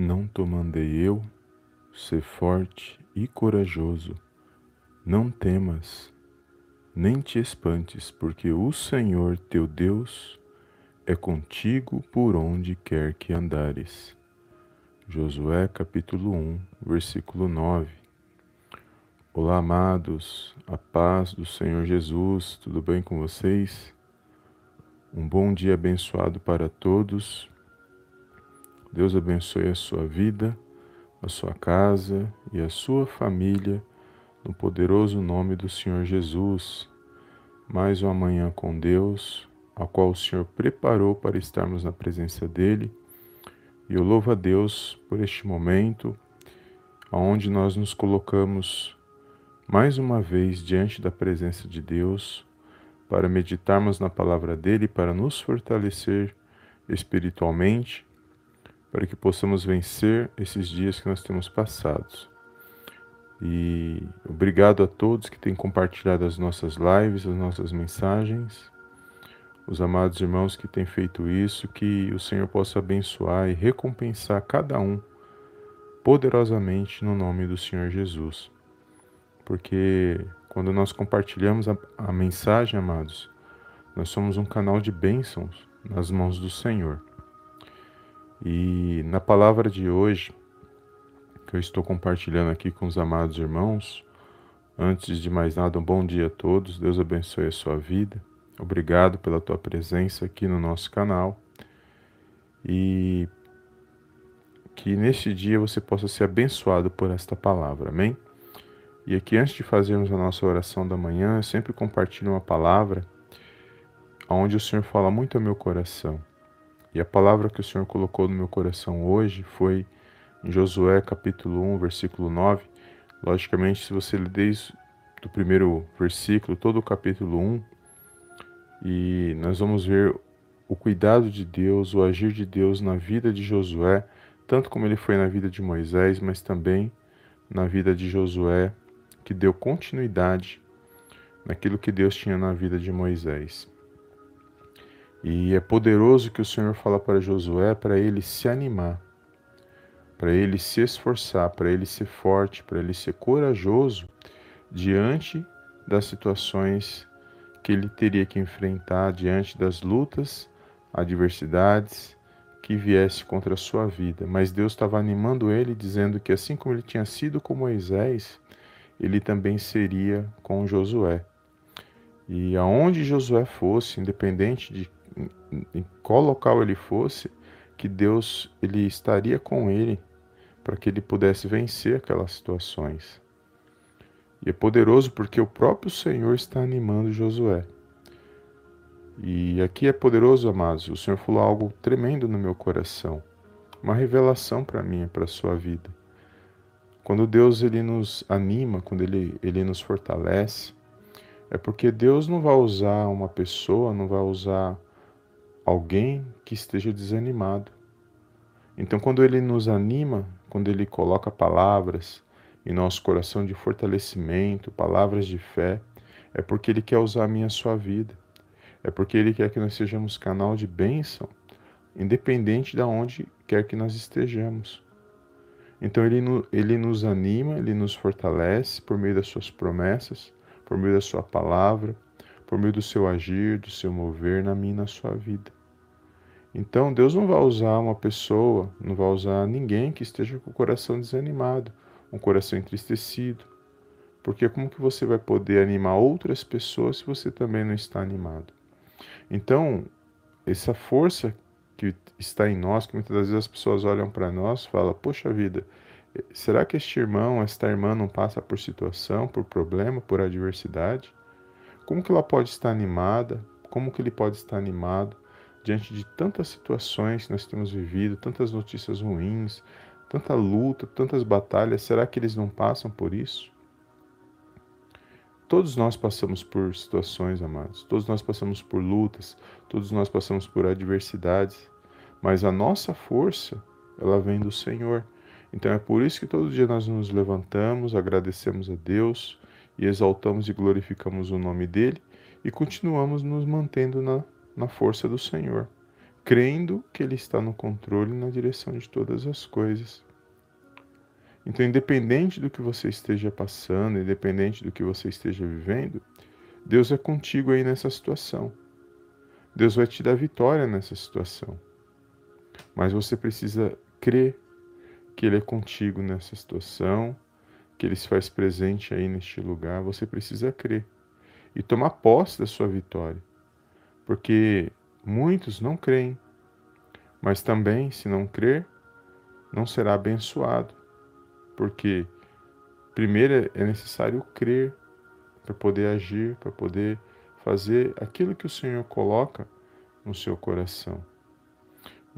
Não te mandei eu? Ser forte e corajoso. Não temas, nem te espantes, porque o Senhor teu Deus é contigo por onde quer que andares. Josué capítulo 1, versículo 9. Olá, amados, a paz do Senhor Jesus, tudo bem com vocês? Um bom dia abençoado para todos. Deus abençoe a sua vida, a sua casa e a sua família, no poderoso nome do Senhor Jesus. Mais uma manhã com Deus, a qual o Senhor preparou para estarmos na presença dEle. E eu louvo a Deus por este momento, onde nós nos colocamos mais uma vez diante da presença de Deus, para meditarmos na palavra dEle, para nos fortalecer espiritualmente para que possamos vencer esses dias que nós temos passados. E obrigado a todos que têm compartilhado as nossas lives, as nossas mensagens, os amados irmãos que têm feito isso, que o Senhor possa abençoar e recompensar cada um poderosamente no nome do Senhor Jesus. Porque quando nós compartilhamos a, a mensagem, amados, nós somos um canal de bênçãos nas mãos do Senhor. E na palavra de hoje, que eu estou compartilhando aqui com os amados irmãos, antes de mais nada, um bom dia a todos. Deus abençoe a sua vida. Obrigado pela tua presença aqui no nosso canal. E que neste dia você possa ser abençoado por esta palavra. Amém? E aqui, antes de fazermos a nossa oração da manhã, eu sempre compartilho uma palavra onde o Senhor fala muito ao meu coração. E a palavra que o Senhor colocou no meu coração hoje foi em Josué capítulo 1, versículo 9. Logicamente, se você ler desde o primeiro versículo, todo o capítulo 1, e nós vamos ver o cuidado de Deus, o agir de Deus na vida de Josué, tanto como ele foi na vida de Moisés, mas também na vida de Josué, que deu continuidade naquilo que Deus tinha na vida de Moisés. E é poderoso que o Senhor fala para Josué para ele se animar, para ele se esforçar, para ele ser forte, para ele ser corajoso diante das situações que ele teria que enfrentar, diante das lutas, adversidades que viesse contra a sua vida. Mas Deus estava animando ele, dizendo que assim como ele tinha sido com Moisés, ele também seria com Josué. E aonde Josué fosse, independente de em qual local ele fosse, que Deus ele estaria com ele para que ele pudesse vencer aquelas situações. E é poderoso porque o próprio Senhor está animando Josué. E aqui é poderoso, amados. O Senhor falou algo tremendo no meu coração, uma revelação para mim e para a sua vida. Quando Deus ele nos anima, quando ele, ele nos fortalece, é porque Deus não vai usar uma pessoa, não vai usar alguém que esteja desanimado. Então, quando Ele nos anima, quando Ele coloca palavras em nosso coração de fortalecimento, palavras de fé, é porque Ele quer usar a minha a sua vida. É porque Ele quer que nós sejamos canal de bênção, independente de onde quer que nós estejamos. Então ele, ele nos anima, ele nos fortalece por meio das suas promessas, por meio da sua palavra, por meio do seu agir, do seu mover na minha e na sua vida. Então Deus não vai usar uma pessoa, não vai usar ninguém que esteja com o coração desanimado, um coração entristecido. Porque como que você vai poder animar outras pessoas se você também não está animado? Então, essa força que está em nós, que muitas das vezes as pessoas olham para nós falam, poxa vida, será que este irmão, esta irmã não passa por situação, por problema, por adversidade? Como que ela pode estar animada? Como que ele pode estar animado? Diante de tantas situações que nós temos vivido, tantas notícias ruins, tanta luta, tantas batalhas, será que eles não passam por isso? Todos nós passamos por situações, amados, todos nós passamos por lutas, todos nós passamos por adversidades, mas a nossa força, ela vem do Senhor. Então é por isso que todo dia nós nos levantamos, agradecemos a Deus e exaltamos e glorificamos o nome dele e continuamos nos mantendo na na força do Senhor, crendo que Ele está no controle e na direção de todas as coisas. Então, independente do que você esteja passando, independente do que você esteja vivendo, Deus é contigo aí nessa situação. Deus vai te dar vitória nessa situação. Mas você precisa crer que Ele é contigo nessa situação, que Ele se faz presente aí neste lugar. Você precisa crer e tomar posse da sua vitória. Porque muitos não creem, mas também, se não crer, não será abençoado. Porque primeiro é necessário crer para poder agir, para poder fazer aquilo que o Senhor coloca no seu coração.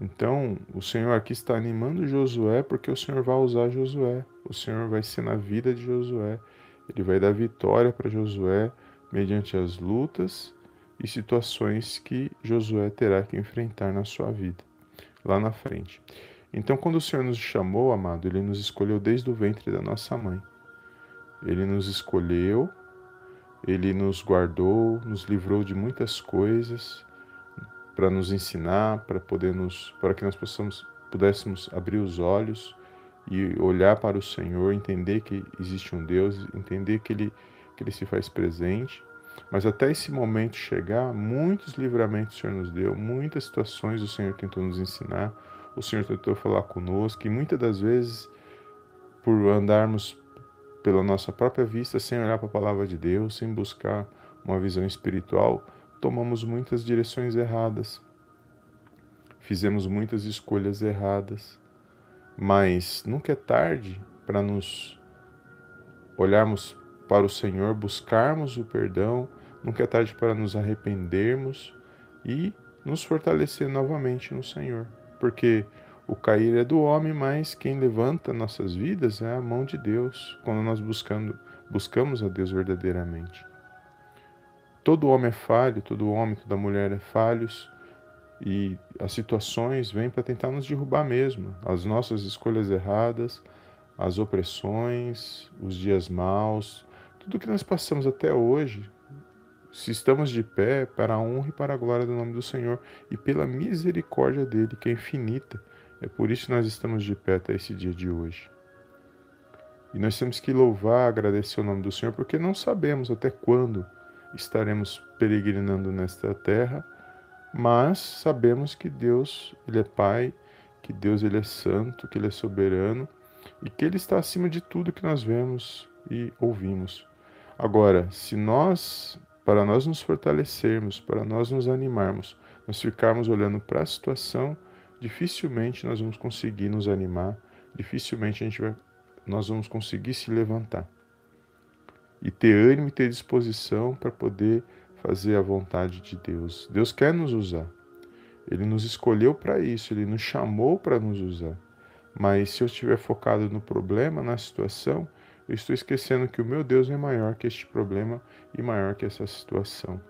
Então, o Senhor aqui está animando Josué porque o Senhor vai usar Josué. O Senhor vai ser na vida de Josué. Ele vai dar vitória para Josué mediante as lutas e situações que Josué terá que enfrentar na sua vida, lá na frente. Então, quando o Senhor nos chamou, amado, ele nos escolheu desde o ventre da nossa mãe. Ele nos escolheu, ele nos guardou, nos livrou de muitas coisas, para nos ensinar, para poder nos, para que nós possamos, pudéssemos abrir os olhos e olhar para o Senhor, entender que existe um Deus, entender que Ele, que Ele se faz presente. Mas até esse momento chegar, muitos livramentos o Senhor nos deu, muitas situações o Senhor tentou nos ensinar, o Senhor tentou falar conosco, e muitas das vezes, por andarmos pela nossa própria vista, sem olhar para a palavra de Deus, sem buscar uma visão espiritual, tomamos muitas direções erradas, fizemos muitas escolhas erradas, mas nunca é tarde para nos olharmos para o Senhor, buscarmos o perdão, nunca é tarde para nos arrependermos e nos fortalecer novamente no Senhor, porque o cair é do homem, mas quem levanta nossas vidas é a mão de Deus, quando nós buscando, buscamos a Deus verdadeiramente. Todo homem é falho, todo homem, toda mulher é falhos e as situações vêm para tentar nos derrubar mesmo. As nossas escolhas erradas, as opressões, os dias maus, tudo que nós passamos até hoje, se estamos de pé, para a honra e para a glória do nome do Senhor e pela misericórdia dele, que é infinita. É por isso que nós estamos de pé até esse dia de hoje. E nós temos que louvar, agradecer o nome do Senhor, porque não sabemos até quando estaremos peregrinando nesta terra, mas sabemos que Deus, ele é Pai, que Deus ele é santo, que ele é soberano e que ele está acima de tudo que nós vemos e ouvimos. Agora, se nós, para nós nos fortalecermos, para nós nos animarmos, nós ficarmos olhando para a situação, dificilmente nós vamos conseguir nos animar, dificilmente a gente vai, nós vamos conseguir se levantar e ter ânimo e ter disposição para poder fazer a vontade de Deus. Deus quer nos usar. Ele nos escolheu para isso, ele nos chamou para nos usar. Mas se eu estiver focado no problema, na situação, eu estou esquecendo que o meu Deus é maior que este problema e maior que essa situação.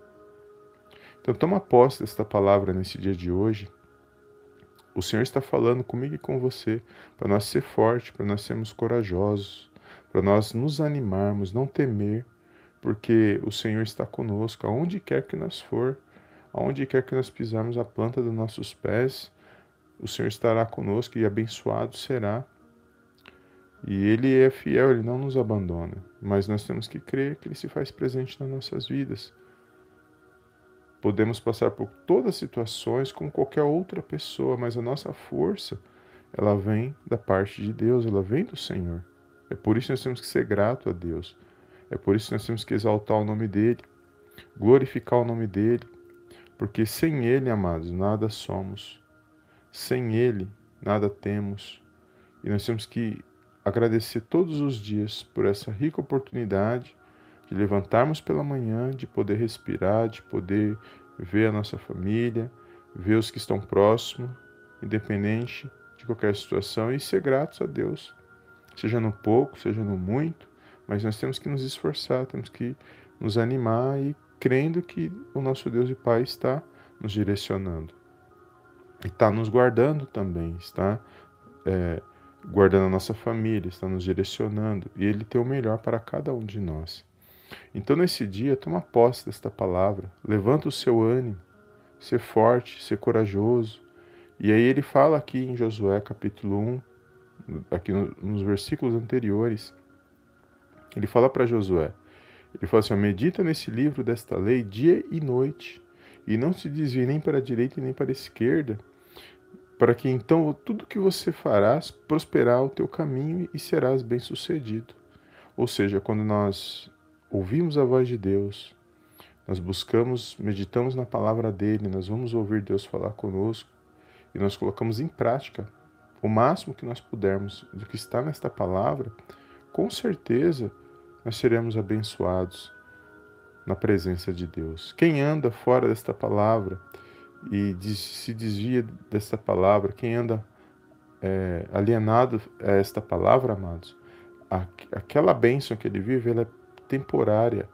Então toma posse desta palavra nesse dia de hoje. O Senhor está falando comigo e com você para nós ser fortes, para nós sermos corajosos, para nós nos animarmos, não temer, porque o Senhor está conosco, aonde quer que nós for, aonde quer que nós pisarmos a planta dos nossos pés, o Senhor estará conosco e abençoado será. E Ele é fiel, Ele não nos abandona, mas nós temos que crer que Ele se faz presente nas nossas vidas. Podemos passar por todas as situações como qualquer outra pessoa, mas a nossa força, ela vem da parte de Deus, ela vem do Senhor. É por isso que nós temos que ser grato a Deus. É por isso que nós temos que exaltar o nome dele, glorificar o nome dele, porque sem ele, amados, nada somos. Sem ele, nada temos. E nós temos que agradecer todos os dias por essa rica oportunidade de levantarmos pela manhã, de poder respirar, de poder ver a nossa família, ver os que estão próximos, independente de qualquer situação, e ser gratos a Deus seja no pouco, seja no muito, mas nós temos que nos esforçar, temos que nos animar e crendo que o nosso Deus e Pai está nos direcionando. E está nos guardando também, está é, guardando a nossa família, está nos direcionando, e Ele tem o melhor para cada um de nós. Então, nesse dia, toma posse desta palavra, levanta o seu ânimo, ser forte, ser corajoso, E aí ele fala aqui em Josué capítulo 1, aqui nos versículos anteriores, ele fala para Josué, ele fala assim, medita nesse livro desta lei dia e noite, e não se desvie nem para a direita nem para a esquerda, para que então tudo que você farás prosperar o teu caminho e serás bem-sucedido. Ou seja, quando nós ouvimos a voz de Deus, nós buscamos, meditamos na palavra dele, nós vamos ouvir Deus falar conosco e nós colocamos em prática o máximo que nós pudermos do que está nesta palavra, com certeza nós seremos abençoados na presença de Deus. Quem anda fora desta palavra e se desvia desta palavra, quem anda é, alienado a esta palavra, amados, aquela bênção que ele vive, ela é temporária,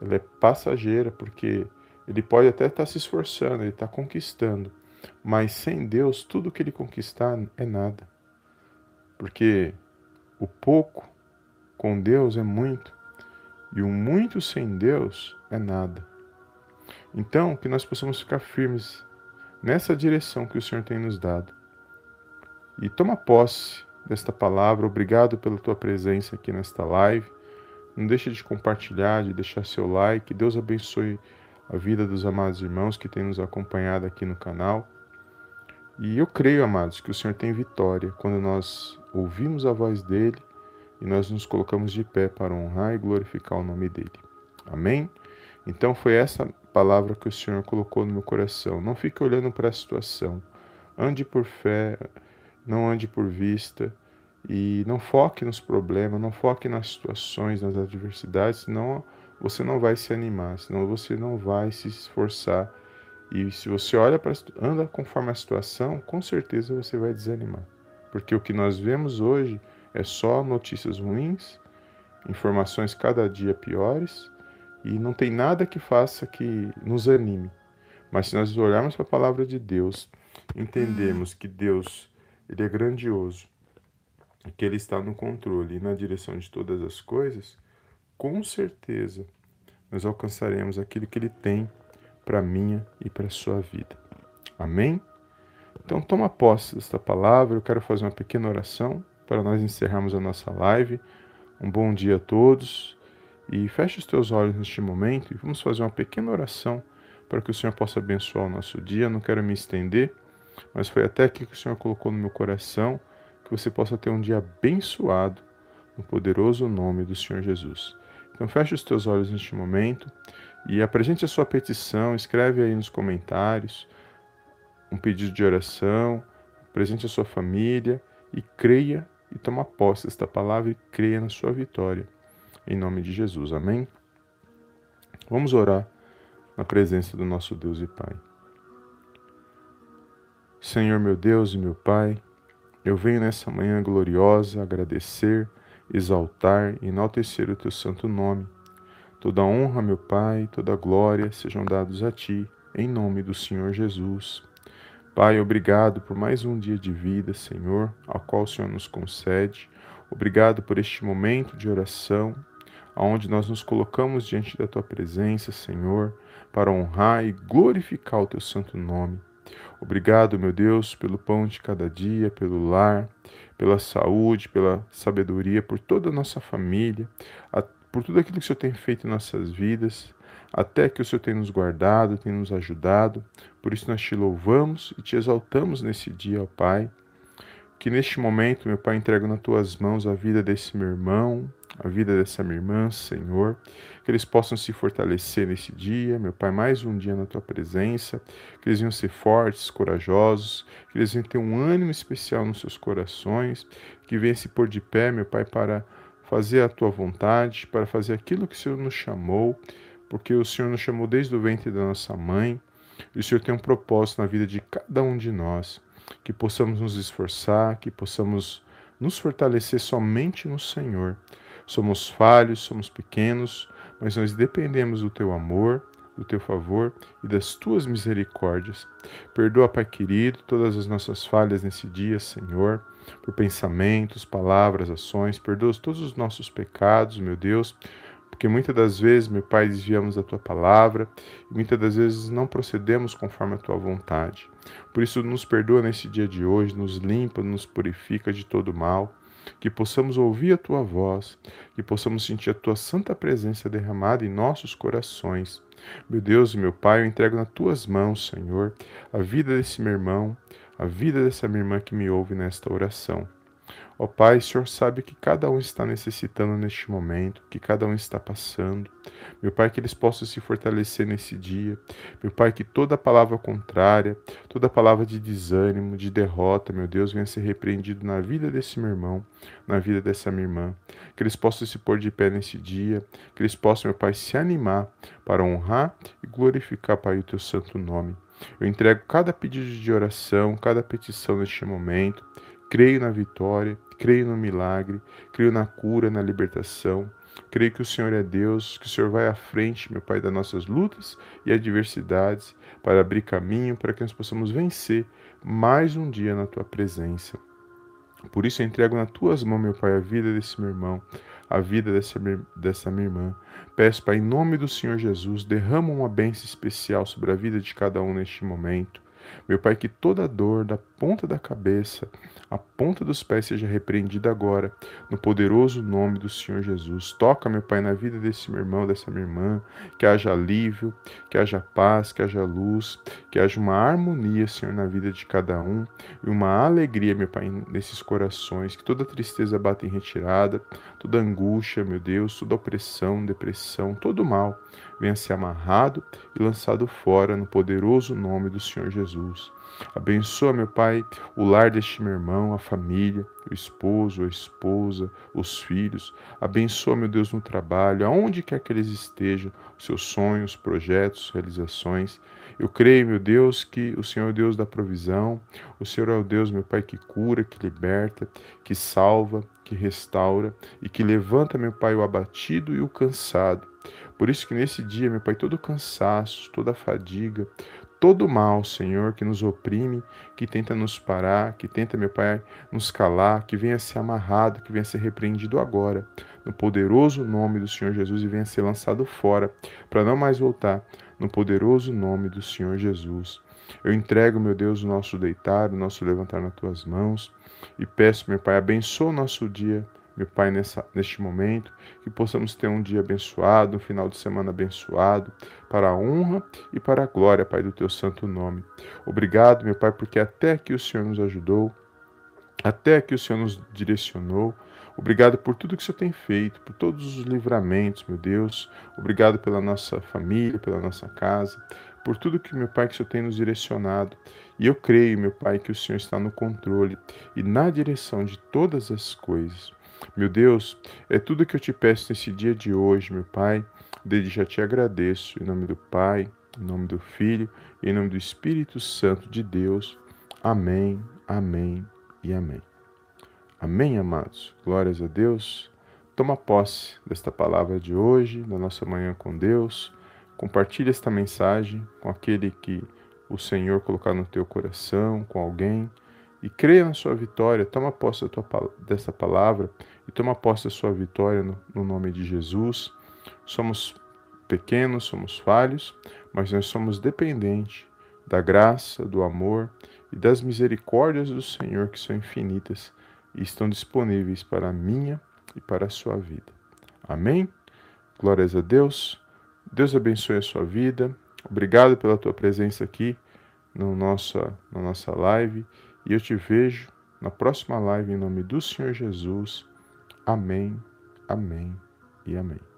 ela é passageira, porque ele pode até estar se esforçando, ele está conquistando, mas sem Deus, tudo que ele conquistar é nada. Porque o pouco com Deus é muito, e o muito sem Deus é nada. Então, que nós possamos ficar firmes nessa direção que o Senhor tem nos dado. E toma posse desta palavra. Obrigado pela tua presença aqui nesta live. Não deixe de compartilhar, de deixar seu like. Deus abençoe a vida dos amados irmãos que têm nos acompanhado aqui no canal. E eu creio, amados, que o Senhor tem vitória quando nós ouvimos a voz dele e nós nos colocamos de pé para honrar e glorificar o nome dele. Amém? Então foi essa palavra que o Senhor colocou no meu coração. Não fique olhando para a situação. Ande por fé, não ande por vista e não foque nos problemas, não foque nas situações, nas adversidades, senão você não vai se animar, senão você não vai se esforçar. E se você olha para anda conforme a situação, com certeza você vai desanimar. Porque o que nós vemos hoje é só notícias ruins, informações cada dia piores e não tem nada que faça que nos anime. Mas se nós olharmos para a palavra de Deus, entendemos que Deus ele é grandioso, que ele está no controle e na direção de todas as coisas, com certeza nós alcançaremos aquilo que ele tem para minha e para a sua vida. Amém? Então toma posse desta palavra, eu quero fazer uma pequena oração para nós encerrarmos a nossa live. Um bom dia a todos e feche os teus olhos neste momento e vamos fazer uma pequena oração para que o Senhor possa abençoar o nosso dia. Não quero me estender, mas foi até aqui que o Senhor colocou no meu coração que você possa ter um dia abençoado no poderoso nome do Senhor Jesus. Então feche os teus olhos neste momento e apresente a sua petição, escreve aí nos comentários um pedido de oração, apresente a sua família e creia e toma posse desta palavra e creia na sua vitória. Em nome de Jesus. Amém? Vamos orar na presença do nosso Deus e Pai. Senhor meu Deus e meu Pai, eu venho nessa manhã gloriosa agradecer, exaltar e enaltecer o teu santo nome. Toda honra, meu Pai, toda glória sejam dados a ti, em nome do Senhor Jesus. Pai, obrigado por mais um dia de vida, Senhor, ao qual o Senhor nos concede. Obrigado por este momento de oração, onde nós nos colocamos diante da tua presença, Senhor, para honrar e glorificar o teu santo nome. Obrigado, meu Deus, pelo pão de cada dia, pelo lar, pela saúde, pela sabedoria, por toda a nossa família, por tudo aquilo que o Senhor tem feito em nossas vidas, até que o Senhor tem nos guardado, tem nos ajudado. Por isso nós te louvamos e te exaltamos nesse dia, ó Pai. Que neste momento, meu Pai, entrego nas tuas mãos a vida desse meu irmão, a vida dessa minha irmã, Senhor. Que eles possam se fortalecer nesse dia, meu Pai, mais um dia na tua presença. Que eles venham ser fortes, corajosos. Que eles venham ter um ânimo especial nos seus corações. Que venham se pôr de pé, meu Pai, para fazer a tua vontade, para fazer aquilo que o Senhor nos chamou. Porque o Senhor nos chamou desde o ventre da nossa mãe. E o Senhor tem um propósito na vida de cada um de nós que possamos nos esforçar, que possamos nos fortalecer somente no Senhor. Somos falhos, somos pequenos, mas nós dependemos do teu amor, do teu favor e das tuas misericórdias. Perdoa, Pai querido, todas as nossas falhas nesse dia, Senhor, por pensamentos, palavras, ações. Perdoa todos os nossos pecados, meu Deus, porque muitas das vezes, meu Pai, desviamos da tua palavra e muitas das vezes não procedemos conforme a tua vontade. Por isso, nos perdoa nesse dia de hoje, nos limpa, nos purifica de todo mal, que possamos ouvir a tua voz, que possamos sentir a tua santa presença derramada em nossos corações. Meu Deus e meu Pai, eu entrego nas tuas mãos, Senhor, a vida desse meu irmão, a vida dessa minha irmã que me ouve nesta oração. Ó Pai, o Senhor sabe que cada um está necessitando neste momento, que cada um está passando. Meu Pai, que eles possam se fortalecer nesse dia. Meu Pai, que toda palavra contrária, toda palavra de desânimo, de derrota, meu Deus, venha ser repreendido na vida desse meu irmão, na vida dessa minha irmã. Que eles possam se pôr de pé nesse dia, que eles possam, meu Pai, se animar para honrar e glorificar, Pai, o teu santo nome. Eu entrego cada pedido de oração, cada petição neste momento. Creio na vitória, creio no milagre, creio na cura, na libertação. Creio que o Senhor é Deus, que o Senhor vai à frente, meu Pai, das nossas lutas e adversidades, para abrir caminho, para que nós possamos vencer mais um dia na tua presença. Por isso eu entrego nas tuas mãos, meu Pai, a vida desse meu irmão, a vida dessa, dessa minha irmã. Peço, Pai, em nome do Senhor Jesus, derrama uma bênção especial sobre a vida de cada um neste momento. Meu Pai, que toda dor da ponta da cabeça à ponta dos pés seja repreendida agora, no poderoso nome do Senhor Jesus. Toca, meu Pai, na vida desse meu irmão, dessa minha irmã, que haja alívio, que haja paz, que haja luz, que haja uma harmonia, Senhor, na vida de cada um e uma alegria, meu Pai, nesses corações, que toda tristeza bata em retirada, toda angústia, meu Deus, toda opressão, depressão, todo mal venha ser amarrado e lançado fora no poderoso nome do Senhor Jesus. Abençoa, meu Pai, o lar deste meu irmão, a família, o esposo, a esposa, os filhos. Abençoa, meu Deus, no trabalho, aonde quer que eles estejam, seus sonhos, projetos, realizações. Eu creio, meu Deus, que o Senhor é o Deus da provisão, o Senhor é o Deus, meu Pai, que cura, que liberta, que salva, que restaura e que levanta, meu Pai, o abatido e o cansado. Por isso que nesse dia, meu Pai, todo cansaço, toda fadiga, todo mal, Senhor, que nos oprime, que tenta nos parar, que tenta, meu Pai, nos calar, que venha ser amarrado, que venha ser repreendido agora, no poderoso nome do Senhor Jesus e venha ser lançado fora, para não mais voltar, no poderoso nome do Senhor Jesus. Eu entrego, meu Deus, o nosso deitar, o nosso levantar nas tuas mãos e peço, meu Pai, abençoa o nosso dia meu Pai, nessa, neste momento, que possamos ter um dia abençoado, um final de semana abençoado, para a honra e para a glória, Pai, do teu santo nome. Obrigado, meu Pai, porque até aqui o Senhor nos ajudou, até aqui o Senhor nos direcionou. Obrigado por tudo que o Senhor tem feito, por todos os livramentos, meu Deus. Obrigado pela nossa família, pela nossa casa, por tudo que, meu Pai, que o Senhor tem nos direcionado. E eu creio, meu Pai, que o Senhor está no controle e na direção de todas as coisas. Meu Deus, é tudo que eu te peço nesse dia de hoje, meu Pai. Desde já te agradeço, em nome do Pai, em nome do Filho em nome do Espírito Santo de Deus. Amém, amém e amém. Amém, amados. Glórias a Deus. Toma posse desta palavra de hoje, da nossa manhã com Deus. Compartilhe esta mensagem com aquele que o Senhor colocar no teu coração, com alguém e creia na sua vitória, toma posse tua, dessa palavra e toma posse da sua vitória no, no nome de Jesus. Somos pequenos, somos falhos, mas nós somos dependentes da graça, do amor e das misericórdias do Senhor que são infinitas e estão disponíveis para a minha e para a sua vida. Amém? Glórias a Deus. Deus abençoe a sua vida. Obrigado pela tua presença aqui no nossa, na nossa live e eu te vejo na próxima live em nome do Senhor Jesus. Amém, amém e amém.